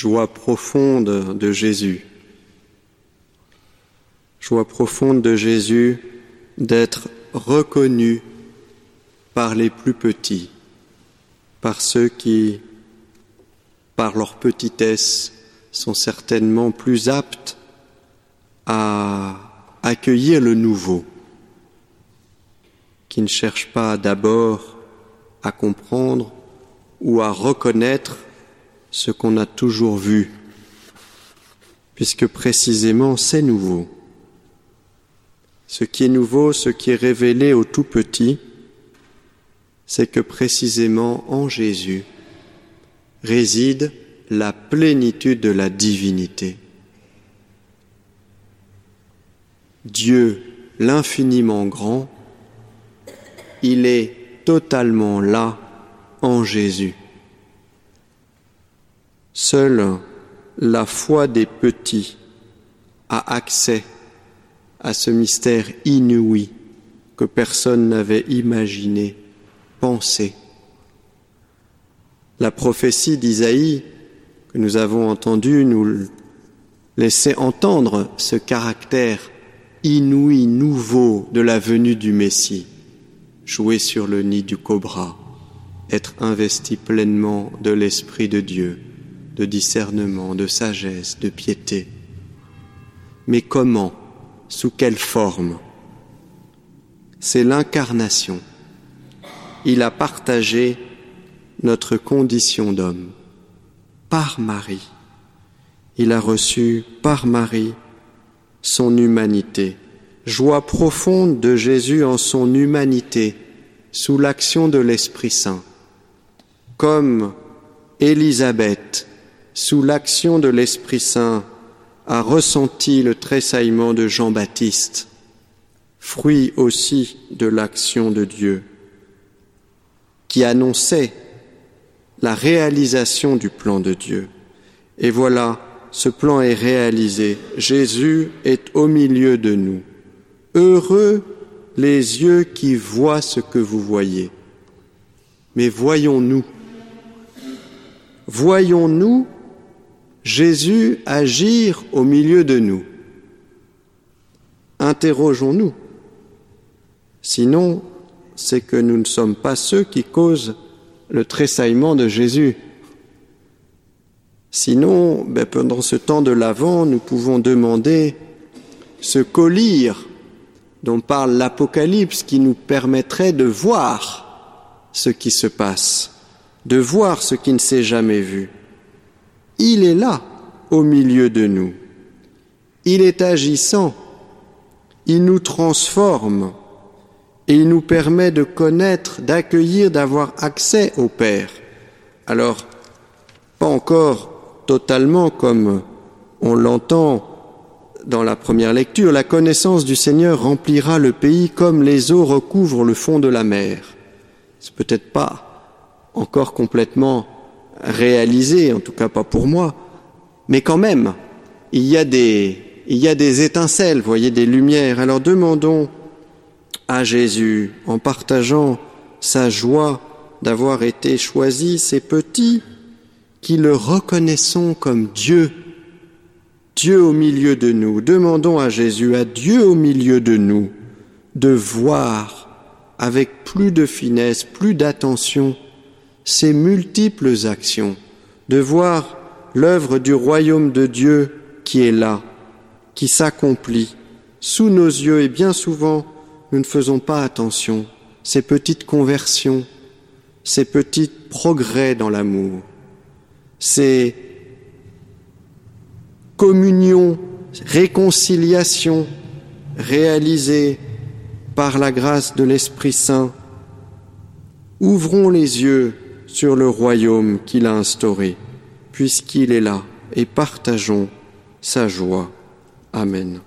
joie profonde de Jésus. Joie profonde de Jésus d'être reconnu par les plus petits, par ceux qui, par leur petitesse, sont certainement plus aptes à accueillir le nouveau, qui ne cherchent pas d'abord à comprendre ou à reconnaître ce qu'on a toujours vu, puisque précisément c'est nouveau. Ce qui est nouveau, ce qui est révélé au tout petit, c'est que précisément en Jésus réside la plénitude de la divinité. Dieu, l'infiniment grand, il est totalement là en Jésus. Seule la foi des petits a accès à ce mystère inouï que personne n'avait imaginé, pensé. La prophétie d'Isaïe que nous avons entendue nous laissait entendre ce caractère inouï, nouveau de la venue du Messie, jouer sur le nid du cobra, être investi pleinement de l'Esprit de Dieu, de discernement, de sagesse, de piété. Mais comment Sous quelle forme C'est l'incarnation. Il a partagé notre condition d'homme par Marie. Il a reçu par Marie son humanité. Joie profonde de Jésus en son humanité sous l'action de l'Esprit Saint. Comme Élisabeth, sous l'action de l'Esprit Saint, a ressenti le tressaillement de Jean-Baptiste, fruit aussi de l'action de Dieu, qui annonçait la réalisation du plan de Dieu. Et voilà, ce plan est réalisé. Jésus est au milieu de nous. Heureux les yeux qui voient ce que vous voyez. Mais voyons-nous, voyons-nous Jésus agir au milieu de nous. Interrogeons-nous. Sinon, c'est que nous ne sommes pas ceux qui causent le tressaillement de Jésus. Sinon, ben, pendant ce temps de l'Avent, nous pouvons demander ce colire dont parle l'Apocalypse qui nous permettrait de voir ce qui se passe, de voir ce qui ne s'est jamais vu. Il est là, au milieu de nous. Il est agissant. Il nous transforme et il nous permet de connaître, d'accueillir, d'avoir accès au Père. Alors, pas encore totalement comme on l'entend dans la première lecture, la connaissance du Seigneur remplira le pays comme les eaux recouvrent le fond de la mer. C'est peut-être pas encore complètement réalisé, en tout cas pas pour moi, mais quand même, il y a des, il y a des étincelles, voyez, des lumières. Alors demandons à Jésus, en partageant sa joie d'avoir été choisi, ces petits qui le reconnaissons comme Dieu, Dieu au milieu de nous. Demandons à Jésus, à Dieu au milieu de nous, de voir avec plus de finesse, plus d'attention, ces multiples actions, de voir l'œuvre du royaume de Dieu qui est là, qui s'accomplit sous nos yeux et bien souvent nous ne faisons pas attention, ces petites conversions, ces petits progrès dans l'amour, ces communions, réconciliations réalisées par la grâce de l'Esprit Saint. Ouvrons les yeux sur le royaume qu'il a instauré, puisqu'il est là, et partageons sa joie. Amen.